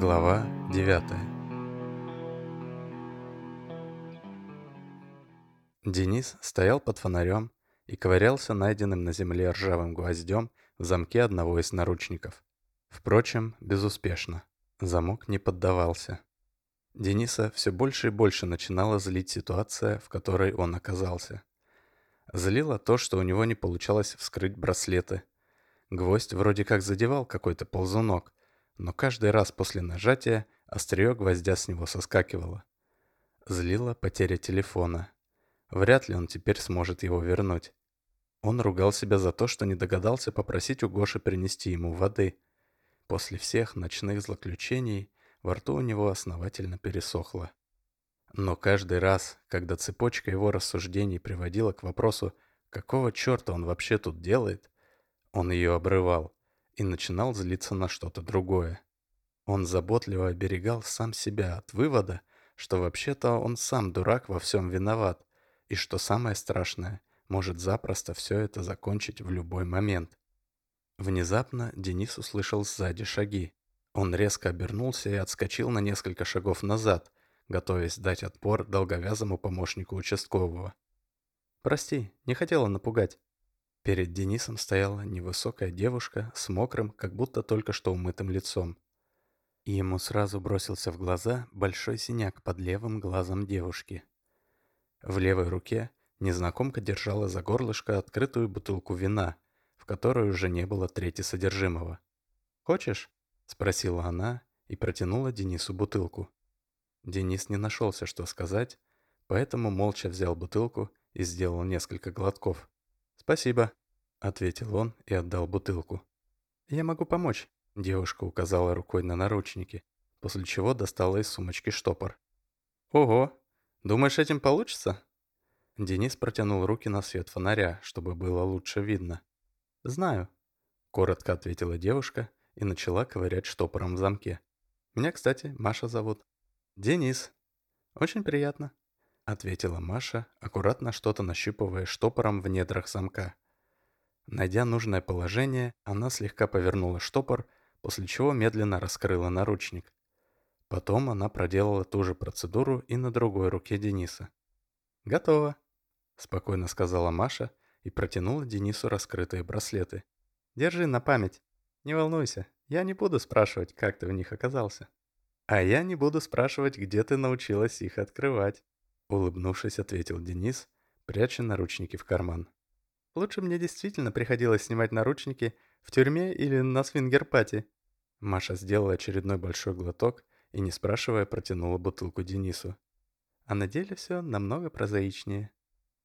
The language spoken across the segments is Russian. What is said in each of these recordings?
Глава 9 Денис стоял под фонарем и ковырялся найденным на земле ржавым гвоздем в замке одного из наручников. Впрочем, безуспешно. Замок не поддавался. Дениса все больше и больше начинала злить ситуация, в которой он оказался. Злило то, что у него не получалось вскрыть браслеты. Гвоздь вроде как задевал какой-то ползунок, но каждый раз после нажатия острие гвоздя с него соскакивало. Злила потеря телефона. Вряд ли он теперь сможет его вернуть. Он ругал себя за то, что не догадался попросить у Гоши принести ему воды. После всех ночных злоключений во рту у него основательно пересохло. Но каждый раз, когда цепочка его рассуждений приводила к вопросу, какого черта он вообще тут делает, он ее обрывал и начинал злиться на что-то другое. Он заботливо оберегал сам себя от вывода, что вообще-то он сам дурак во всем виноват, и что самое страшное, может запросто все это закончить в любой момент. Внезапно Денис услышал сзади шаги. Он резко обернулся и отскочил на несколько шагов назад, готовясь дать отпор долговязому помощнику участкового. «Прости, не хотела напугать». Перед Денисом стояла невысокая девушка с мокрым, как будто только что умытым лицом. И ему сразу бросился в глаза большой синяк под левым глазом девушки. В левой руке незнакомка держала за горлышко открытую бутылку вина, в которой уже не было трети содержимого. «Хочешь?» – спросила она и протянула Денису бутылку. Денис не нашелся, что сказать, поэтому молча взял бутылку и сделал несколько глотков. «Спасибо», — ответил он и отдал бутылку. «Я могу помочь», — девушка указала рукой на наручники, после чего достала из сумочки штопор. «Ого! Думаешь, этим получится?» Денис протянул руки на свет фонаря, чтобы было лучше видно. «Знаю», — коротко ответила девушка и начала ковырять штопором в замке. «Меня, кстати, Маша зовут». «Денис». «Очень приятно», ответила Маша, аккуратно что-то нащупывая штопором в недрах замка. Найдя нужное положение, она слегка повернула штопор, после чего медленно раскрыла наручник. Потом она проделала ту же процедуру и на другой руке Дениса. «Готово», – спокойно сказала Маша и протянула Денису раскрытые браслеты. «Держи на память. Не волнуйся, я не буду спрашивать, как ты в них оказался. А я не буду спрашивать, где ты научилась их открывать». Улыбнувшись, ответил Денис, пряча наручники в карман. «Лучше мне действительно приходилось снимать наручники в тюрьме или на свингер-пати». Маша сделала очередной большой глоток и, не спрашивая, протянула бутылку Денису. А на деле все намного прозаичнее.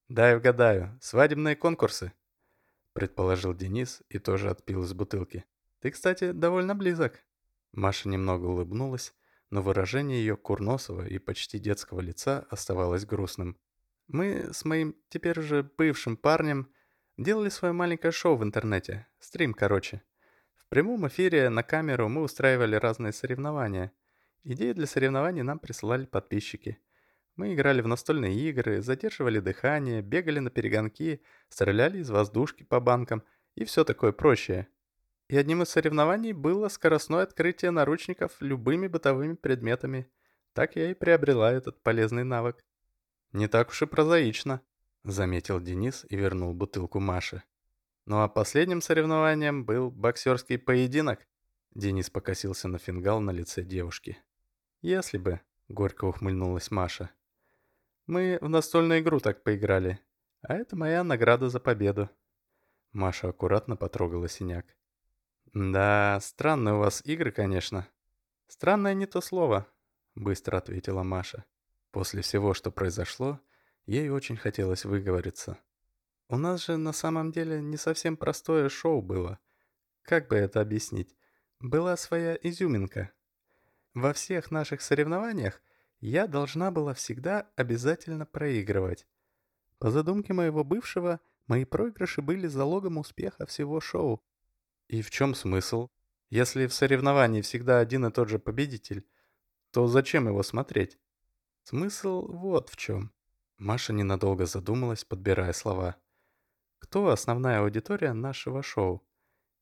«Дай угадаю, свадебные конкурсы», — предположил Денис и тоже отпил из бутылки. «Ты, кстати, довольно близок». Маша немного улыбнулась но выражение ее курносого и почти детского лица оставалось грустным. Мы с моим теперь уже бывшим парнем делали свое маленькое шоу в интернете, стрим, короче. В прямом эфире на камеру мы устраивали разные соревнования. Идеи для соревнований нам присылали подписчики. Мы играли в настольные игры, задерживали дыхание, бегали на перегонки, стреляли из воздушки по банкам и все такое прочее. И одним из соревнований было скоростное открытие наручников любыми бытовыми предметами. Так я и приобрела этот полезный навык. «Не так уж и прозаично», — заметил Денис и вернул бутылку Маше. Ну а последним соревнованием был боксерский поединок. Денис покосился на фингал на лице девушки. «Если бы», — горько ухмыльнулась Маша. «Мы в настольную игру так поиграли, а это моя награда за победу». Маша аккуратно потрогала синяк. «Да, странные у вас игры, конечно». «Странное не то слово», — быстро ответила Маша. После всего, что произошло, ей очень хотелось выговориться. «У нас же на самом деле не совсем простое шоу было. Как бы это объяснить? Была своя изюминка. Во всех наших соревнованиях я должна была всегда обязательно проигрывать. По задумке моего бывшего, мои проигрыши были залогом успеха всего шоу. И в чем смысл? Если в соревновании всегда один и тот же победитель, то зачем его смотреть? Смысл вот в чем. Маша ненадолго задумалась, подбирая слова. Кто основная аудитория нашего шоу?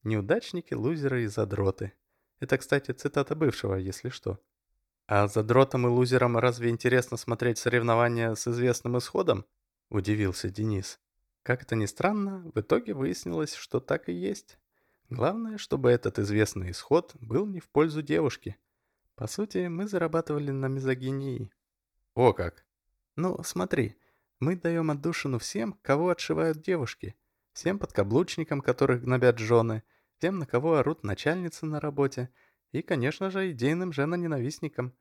Неудачники, лузеры и задроты. Это, кстати, цитата бывшего, если что. А за дротом и лузером разве интересно смотреть соревнования с известным исходом? Удивился Денис. Как это ни странно, в итоге выяснилось, что так и есть. Главное, чтобы этот известный исход был не в пользу девушки. По сути, мы зарабатывали на мизогинии. О как! Ну, смотри, мы даем отдушину всем, кого отшивают девушки. Всем подкаблучникам, которых гнобят жены, тем, на кого орут начальницы на работе, и, конечно же, идейным женоненавистникам.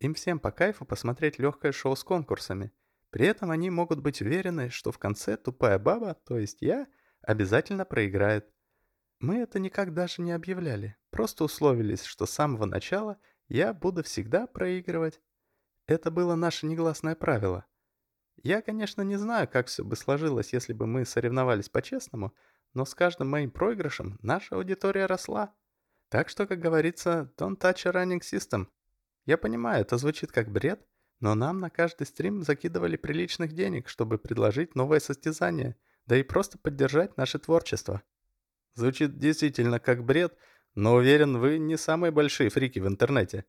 Им всем по кайфу посмотреть легкое шоу с конкурсами. При этом они могут быть уверены, что в конце тупая баба, то есть я, обязательно проиграет. Мы это никак даже не объявляли, просто условились, что с самого начала я буду всегда проигрывать. Это было наше негласное правило — я, конечно, не знаю, как все бы сложилось, если бы мы соревновались по-честному, но с каждым моим проигрышем наша аудитория росла. Так что, как говорится, don't touch a running system. Я понимаю, это звучит как бред, но нам на каждый стрим закидывали приличных денег, чтобы предложить новое состязание, да и просто поддержать наше творчество. Звучит действительно как бред, но уверен, вы не самые большие фрики в интернете.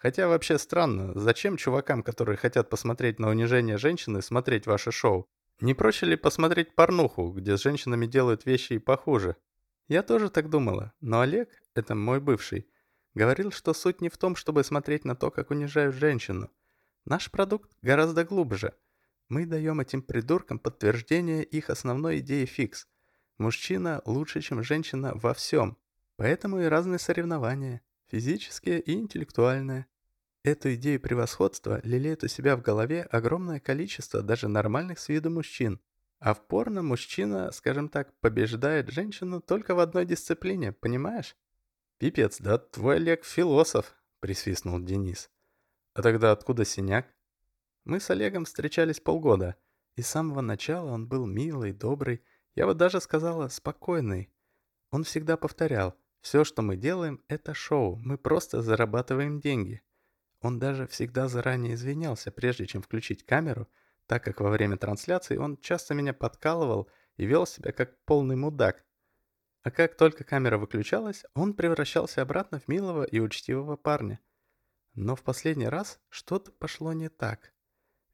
Хотя вообще странно, зачем чувакам, которые хотят посмотреть на унижение женщины, смотреть ваше шоу? Не проще ли посмотреть порнуху, где с женщинами делают вещи и похуже? Я тоже так думала, но Олег, это мой бывший, говорил, что суть не в том, чтобы смотреть на то, как унижают женщину. Наш продукт гораздо глубже. Мы даем этим придуркам подтверждение их основной идеи фикс. Мужчина лучше, чем женщина во всем. Поэтому и разные соревнования. Физические и интеллектуальные. Эту идею превосходства лелеет у себя в голове огромное количество даже нормальных с виду мужчин. А в порно мужчина, скажем так, побеждает женщину только в одной дисциплине, понимаешь? «Пипец, да твой Олег философ», — присвистнул Денис. «А тогда откуда синяк?» Мы с Олегом встречались полгода, и с самого начала он был милый, добрый, я вот даже сказала, спокойный. Он всегда повторял, все, что мы делаем, это шоу, мы просто зарабатываем деньги. Он даже всегда заранее извинялся, прежде чем включить камеру, так как во время трансляции он часто меня подкалывал и вел себя как полный мудак. А как только камера выключалась, он превращался обратно в милого и учтивого парня. Но в последний раз что-то пошло не так.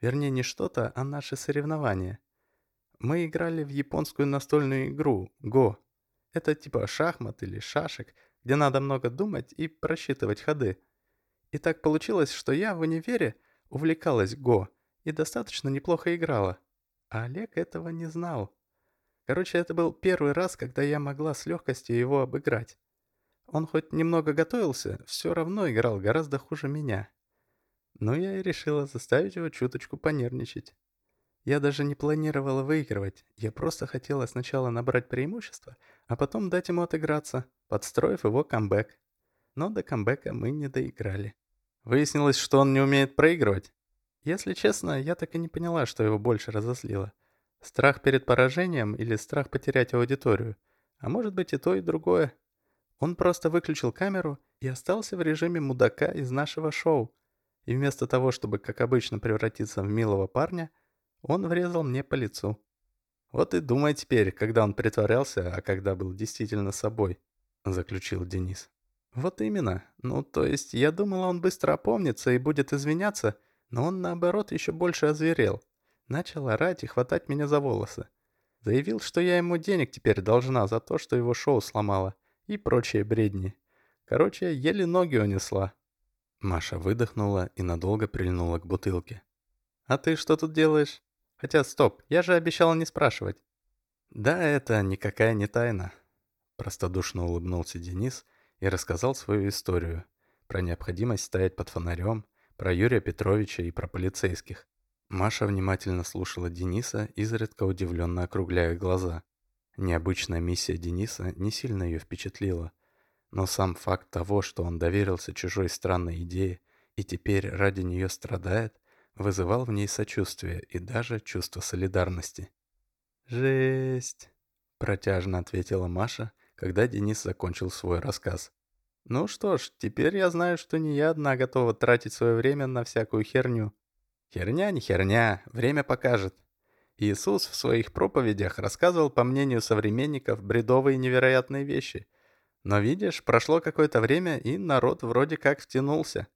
Вернее, не что-то, а наши соревнования. Мы играли в японскую настольную игру «Го». Это типа шахмат или шашек, где надо много думать и просчитывать ходы. И так получилось, что я в универе увлекалась Го и достаточно неплохо играла. А Олег этого не знал. Короче, это был первый раз, когда я могла с легкостью его обыграть. Он хоть немного готовился, все равно играл гораздо хуже меня. Но я и решила заставить его чуточку понервничать. Я даже не планировала выигрывать, я просто хотела сначала набрать преимущество, а потом дать ему отыграться, подстроив его камбэк но до камбэка мы не доиграли. Выяснилось, что он не умеет проигрывать. Если честно, я так и не поняла, что его больше разозлило. Страх перед поражением или страх потерять аудиторию. А может быть и то, и другое. Он просто выключил камеру и остался в режиме мудака из нашего шоу. И вместо того, чтобы, как обычно, превратиться в милого парня, он врезал мне по лицу. Вот и думай теперь, когда он притворялся, а когда был действительно собой, заключил Денис. «Вот именно. Ну, то есть, я думала, он быстро опомнится и будет извиняться, но он, наоборот, еще больше озверел. Начал орать и хватать меня за волосы. Заявил, что я ему денег теперь должна за то, что его шоу сломала. И прочие бредни. Короче, еле ноги унесла». Маша выдохнула и надолго прильнула к бутылке. «А ты что тут делаешь? Хотя, стоп, я же обещала не спрашивать». «Да, это никакая не тайна», — простодушно улыбнулся Денис, — и рассказал свою историю про необходимость стоять под фонарем, про Юрия Петровича и про полицейских. Маша внимательно слушала Дениса, изредка удивленно округляя глаза. Необычная миссия Дениса не сильно ее впечатлила, но сам факт того, что он доверился чужой странной идее и теперь ради нее страдает, вызывал в ней сочувствие и даже чувство солидарности. «Жесть!» – протяжно ответила Маша – когда Денис закончил свой рассказ. «Ну что ж, теперь я знаю, что не я одна готова тратить свое время на всякую херню. Херня не херня, время покажет». Иисус в своих проповедях рассказывал, по мнению современников, бредовые невероятные вещи. Но видишь, прошло какое-то время, и народ вроде как втянулся.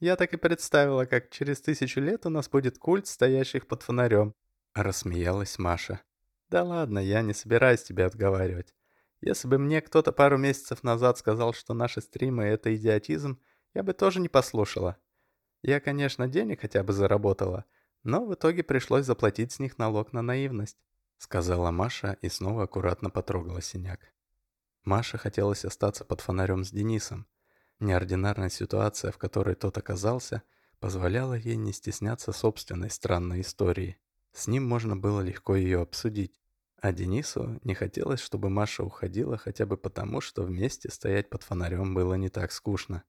Я так и представила, как через тысячу лет у нас будет культ стоящих под фонарем. Рассмеялась Маша. Да ладно, я не собираюсь тебя отговаривать. Если бы мне кто-то пару месяцев назад сказал, что наши стримы — это идиотизм, я бы тоже не послушала. Я, конечно, денег хотя бы заработала, но в итоге пришлось заплатить с них налог на наивность», — сказала Маша и снова аккуратно потрогала синяк. Маше хотелось остаться под фонарем с Денисом. Неординарная ситуация, в которой тот оказался, позволяла ей не стесняться собственной странной истории. С ним можно было легко ее обсудить. А Денису не хотелось, чтобы Маша уходила хотя бы потому, что вместе стоять под фонарем было не так скучно.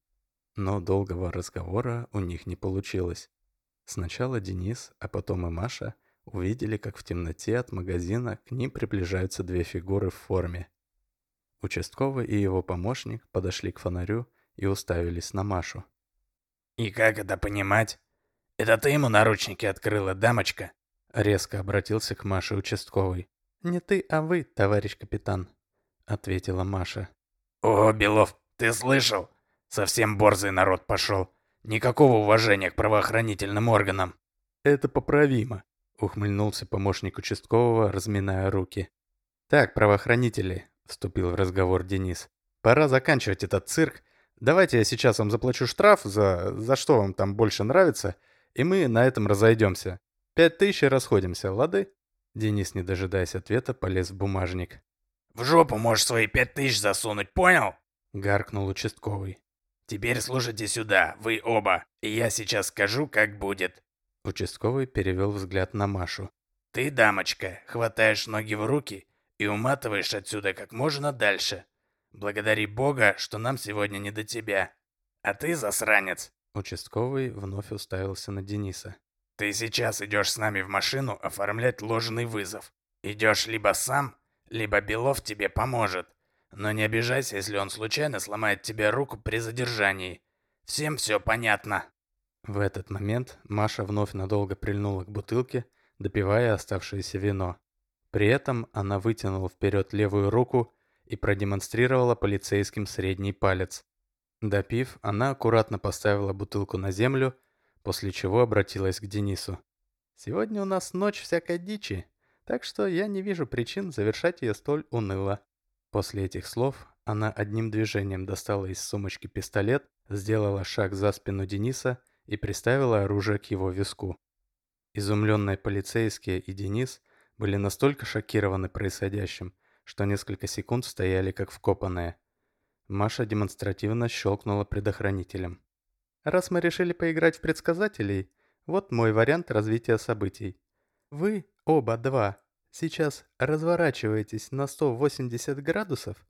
Но долгого разговора у них не получилось. Сначала Денис, а потом и Маша увидели, как в темноте от магазина к ним приближаются две фигуры в форме. Участковый и его помощник подошли к фонарю и уставились на Машу. «И как это понимать? Это ты ему наручники открыла, дамочка?» Резко обратился к Маше участковый. «Не ты, а вы, товарищ капитан», — ответила Маша. «О, Белов, ты слышал? Совсем борзый народ пошел. Никакого уважения к правоохранительным органам». «Это поправимо», — ухмыльнулся помощник участкового, разминая руки. «Так, правоохранители», — вступил в разговор Денис. «Пора заканчивать этот цирк. Давайте я сейчас вам заплачу штраф за... за что вам там больше нравится, и мы на этом разойдемся. Пять тысяч и расходимся, лады?» Денис, не дожидаясь ответа, полез в бумажник. «В жопу можешь свои пять тысяч засунуть, понял?» — гаркнул участковый. «Теперь слушайте сюда, вы оба, и я сейчас скажу, как будет». Участковый перевел взгляд на Машу. «Ты, дамочка, хватаешь ноги в руки и уматываешь отсюда как можно дальше. Благодари Бога, что нам сегодня не до тебя. А ты, засранец!» Участковый вновь уставился на Дениса. «Ты сейчас идешь с нами в машину оформлять ложный вызов. Идешь либо сам, либо Белов тебе поможет. Но не обижайся, если он случайно сломает тебе руку при задержании. Всем все понятно. В этот момент Маша вновь надолго прильнула к бутылке, допивая оставшееся вино. При этом она вытянула вперед левую руку и продемонстрировала полицейским средний палец. Допив, она аккуратно поставила бутылку на землю, после чего обратилась к Денису. «Сегодня у нас ночь всякой дичи, так что я не вижу причин завершать ее столь уныло. После этих слов она одним движением достала из сумочки пистолет, сделала шаг за спину Дениса и приставила оружие к его виску. Изумленные полицейские и Денис были настолько шокированы происходящим, что несколько секунд стояли как вкопанные. Маша демонстративно щелкнула предохранителем. «Раз мы решили поиграть в предсказателей, вот мой вариант развития событий. Вы, оба два, Сейчас разворачиваетесь на 180 градусов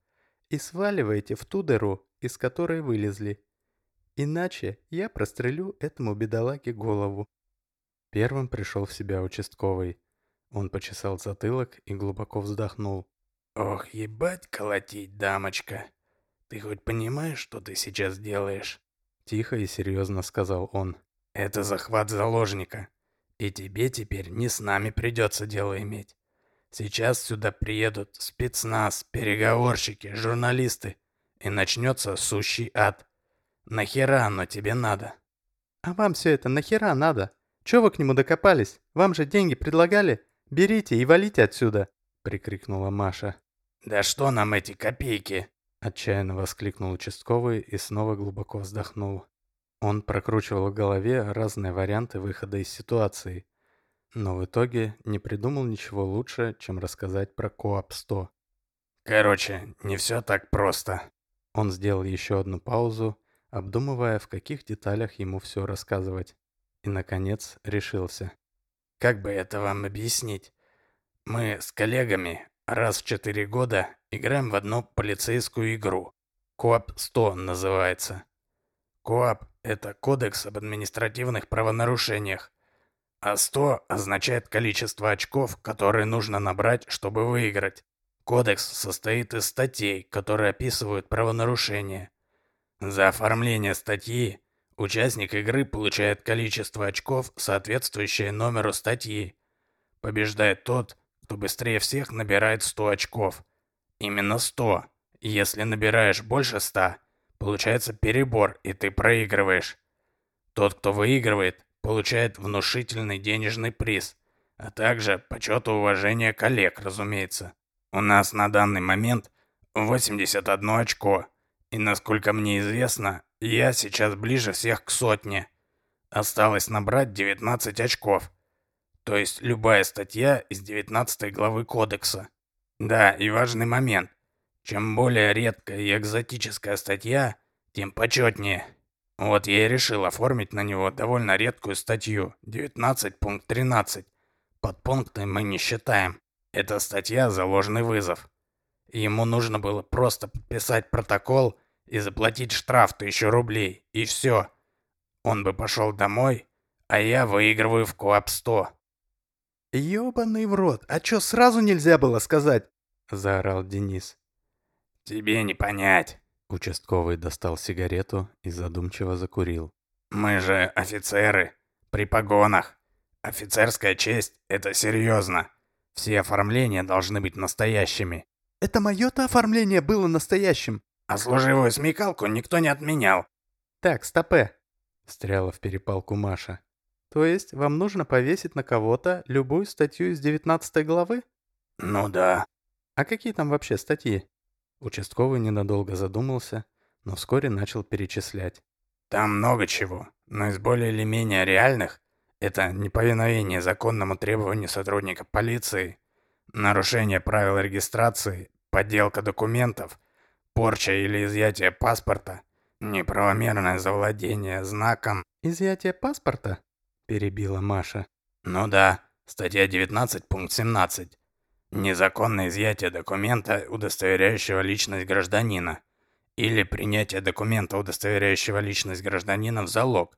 и сваливаете в ту дыру, из которой вылезли. Иначе я прострелю этому бедолаге голову. Первым пришел в себя участковый. Он почесал затылок и глубоко вздохнул. «Ох, ебать колотить, дамочка! Ты хоть понимаешь, что ты сейчас делаешь?» Тихо и серьезно сказал он. «Это захват заложника. И тебе теперь не с нами придется дело иметь. Сейчас сюда приедут спецназ, переговорщики, журналисты. И начнется сущий ад. Нахера оно тебе надо? А вам все это нахера надо? Чего вы к нему докопались? Вам же деньги предлагали? Берите и валите отсюда!» Прикрикнула Маша. «Да что нам эти копейки?» Отчаянно воскликнул участковый и снова глубоко вздохнул. Он прокручивал в голове разные варианты выхода из ситуации, но в итоге не придумал ничего лучше, чем рассказать про Коап 100. Короче, не все так просто. Он сделал еще одну паузу, обдумывая, в каких деталях ему все рассказывать. И, наконец, решился. Как бы это вам объяснить? Мы с коллегами раз в четыре года играем в одну полицейскую игру. Коап 100 называется. Коап – это кодекс об административных правонарушениях. А 100 означает количество очков, которые нужно набрать, чтобы выиграть. Кодекс состоит из статей, которые описывают правонарушения. За оформление статьи участник игры получает количество очков, соответствующее номеру статьи. Побеждает тот, кто быстрее всех набирает 100 очков. Именно 100. если набираешь больше ста, получается перебор, и ты проигрываешь. Тот, кто выигрывает, получает внушительный денежный приз, а также почет и уважение коллег, разумеется. У нас на данный момент 81 очко, и насколько мне известно, я сейчас ближе всех к сотне. Осталось набрать 19 очков. То есть любая статья из 19 главы кодекса. Да, и важный момент. Чем более редкая и экзотическая статья, тем почетнее. Вот я и решил оформить на него довольно редкую статью 19.13. Подпункты мы не считаем. Это статья за вызов. Ему нужно было просто подписать протокол и заплатить штраф тысячу рублей, и все. Он бы пошел домой, а я выигрываю в Коап 100. «Ёбаный в рот, а чё сразу нельзя было сказать?» — заорал Денис. «Тебе не понять». Участковый достал сигарету и задумчиво закурил. «Мы же офицеры, при погонах. Офицерская честь — это серьезно. Все оформления должны быть настоящими». «Это мое-то оформление было настоящим». «А служивую смекалку никто не отменял». «Так, стопе», — встряла в перепалку Маша. «То есть вам нужно повесить на кого-то любую статью из 19 главы?» «Ну да». «А какие там вообще статьи?» Участковый ненадолго задумался, но вскоре начал перечислять. Там много чего, но из более или менее реальных это неповиновение законному требованию сотрудника полиции, нарушение правил регистрации, подделка документов, порча или изъятие паспорта, неправомерное завладение знаком. «Изъятие паспорта?» – перебила Маша. «Ну да, статья 19, пункт 17. Незаконное изъятие документа, удостоверяющего личность гражданина. Или принятие документа, удостоверяющего личность гражданина в залог.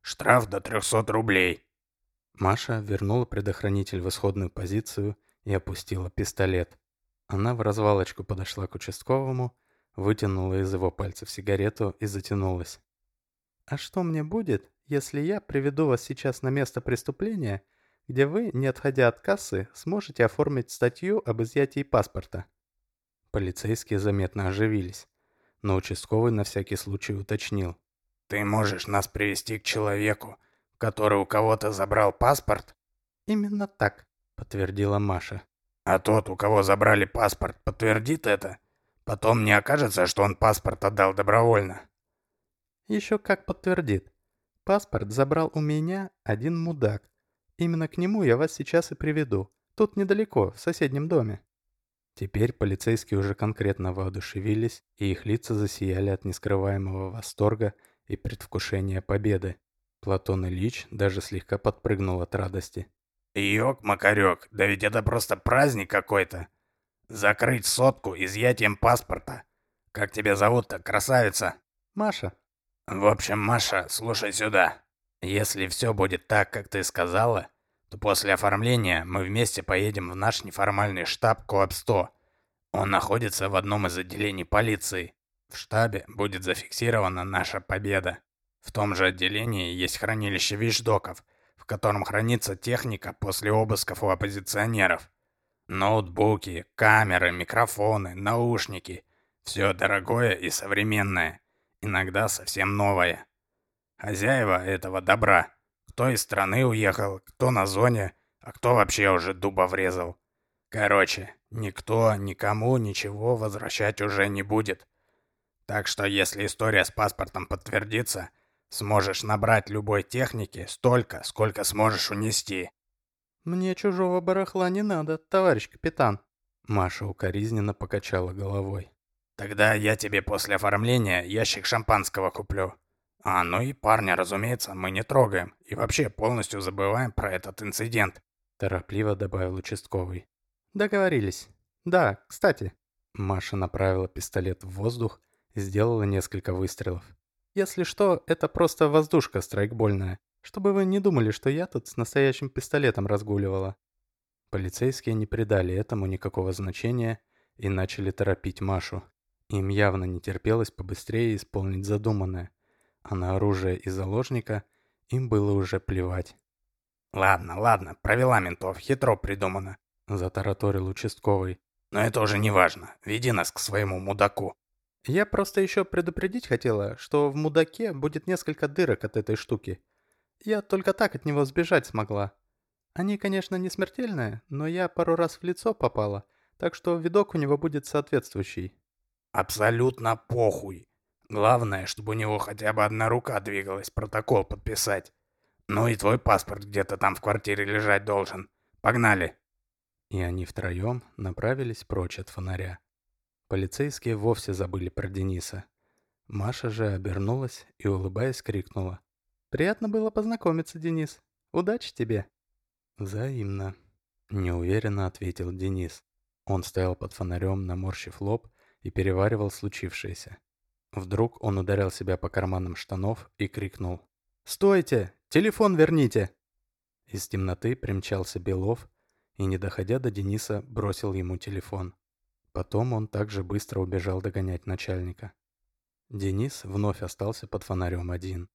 Штраф до 300 рублей. Маша вернула предохранитель в исходную позицию и опустила пистолет. Она в развалочку подошла к участковому, вытянула из его пальцев сигарету и затянулась. «А что мне будет, если я приведу вас сейчас на место преступления где вы, не отходя от кассы, сможете оформить статью об изъятии паспорта. Полицейские заметно оживились, но участковый на всякий случай уточнил. «Ты можешь нас привести к человеку, который у кого-то забрал паспорт?» «Именно так», — подтвердила Маша. «А тот, у кого забрали паспорт, подтвердит это? Потом не окажется, что он паспорт отдал добровольно?» «Еще как подтвердит. Паспорт забрал у меня один мудак, Именно к нему я вас сейчас и приведу. Тут недалеко, в соседнем доме». Теперь полицейские уже конкретно воодушевились, и их лица засияли от нескрываемого восторга и предвкушения победы. Платон Ильич даже слегка подпрыгнул от радости. «Ёк-макарёк, да ведь это просто праздник какой-то! Закрыть сотку изъятием паспорта! Как тебя зовут-то, красавица?» «Маша». «В общем, Маша, слушай сюда. Если все будет так, как ты сказала, то после оформления мы вместе поедем в наш неформальный штаб КОАП-100. Он находится в одном из отделений полиции. В штабе будет зафиксирована наша победа. В том же отделении есть хранилище вещдоков, в котором хранится техника после обысков у оппозиционеров. Ноутбуки, камеры, микрофоны, наушники. Все дорогое и современное. Иногда совсем новое. Хозяева этого добра. Кто из страны уехал, кто на зоне, а кто вообще уже дуба врезал. Короче, никто никому ничего возвращать уже не будет. Так что если история с паспортом подтвердится, сможешь набрать любой техники столько, сколько сможешь унести. Мне чужого барахла не надо, товарищ капитан. Маша укоризненно покачала головой. Тогда я тебе после оформления ящик шампанского куплю. А, ну и парня, разумеется, мы не трогаем. И вообще полностью забываем про этот инцидент. Торопливо добавил участковый. Договорились. Да, кстати. Маша направила пистолет в воздух сделала несколько выстрелов. Если что, это просто воздушка страйкбольная. Чтобы вы не думали, что я тут с настоящим пистолетом разгуливала. Полицейские не придали этому никакого значения и начали торопить Машу. Им явно не терпелось побыстрее исполнить задуманное – а на оружие и заложника им было уже плевать. «Ладно, ладно, провела ментов, хитро придумано», — затараторил участковый. Но это уже не важно. Веди нас к своему мудаку. Я просто еще предупредить хотела, что в мудаке будет несколько дырок от этой штуки. Я только так от него сбежать смогла. Они, конечно, не смертельные, но я пару раз в лицо попала, так что видок у него будет соответствующий. Абсолютно похуй. Главное, чтобы у него хотя бы одна рука двигалась, протокол подписать. Ну и твой паспорт где-то там в квартире лежать должен. Погнали. И они втроем направились прочь от фонаря. Полицейские вовсе забыли про Дениса. Маша же обернулась и, улыбаясь, крикнула. «Приятно было познакомиться, Денис. Удачи тебе!» «Взаимно», — неуверенно ответил Денис. Он стоял под фонарем, наморщив лоб, и переваривал случившееся. Вдруг он ударил себя по карманам штанов и крикнул. «Стойте! Телефон верните!» Из темноты примчался Белов и, не доходя до Дениса, бросил ему телефон. Потом он также быстро убежал догонять начальника. Денис вновь остался под фонарем один.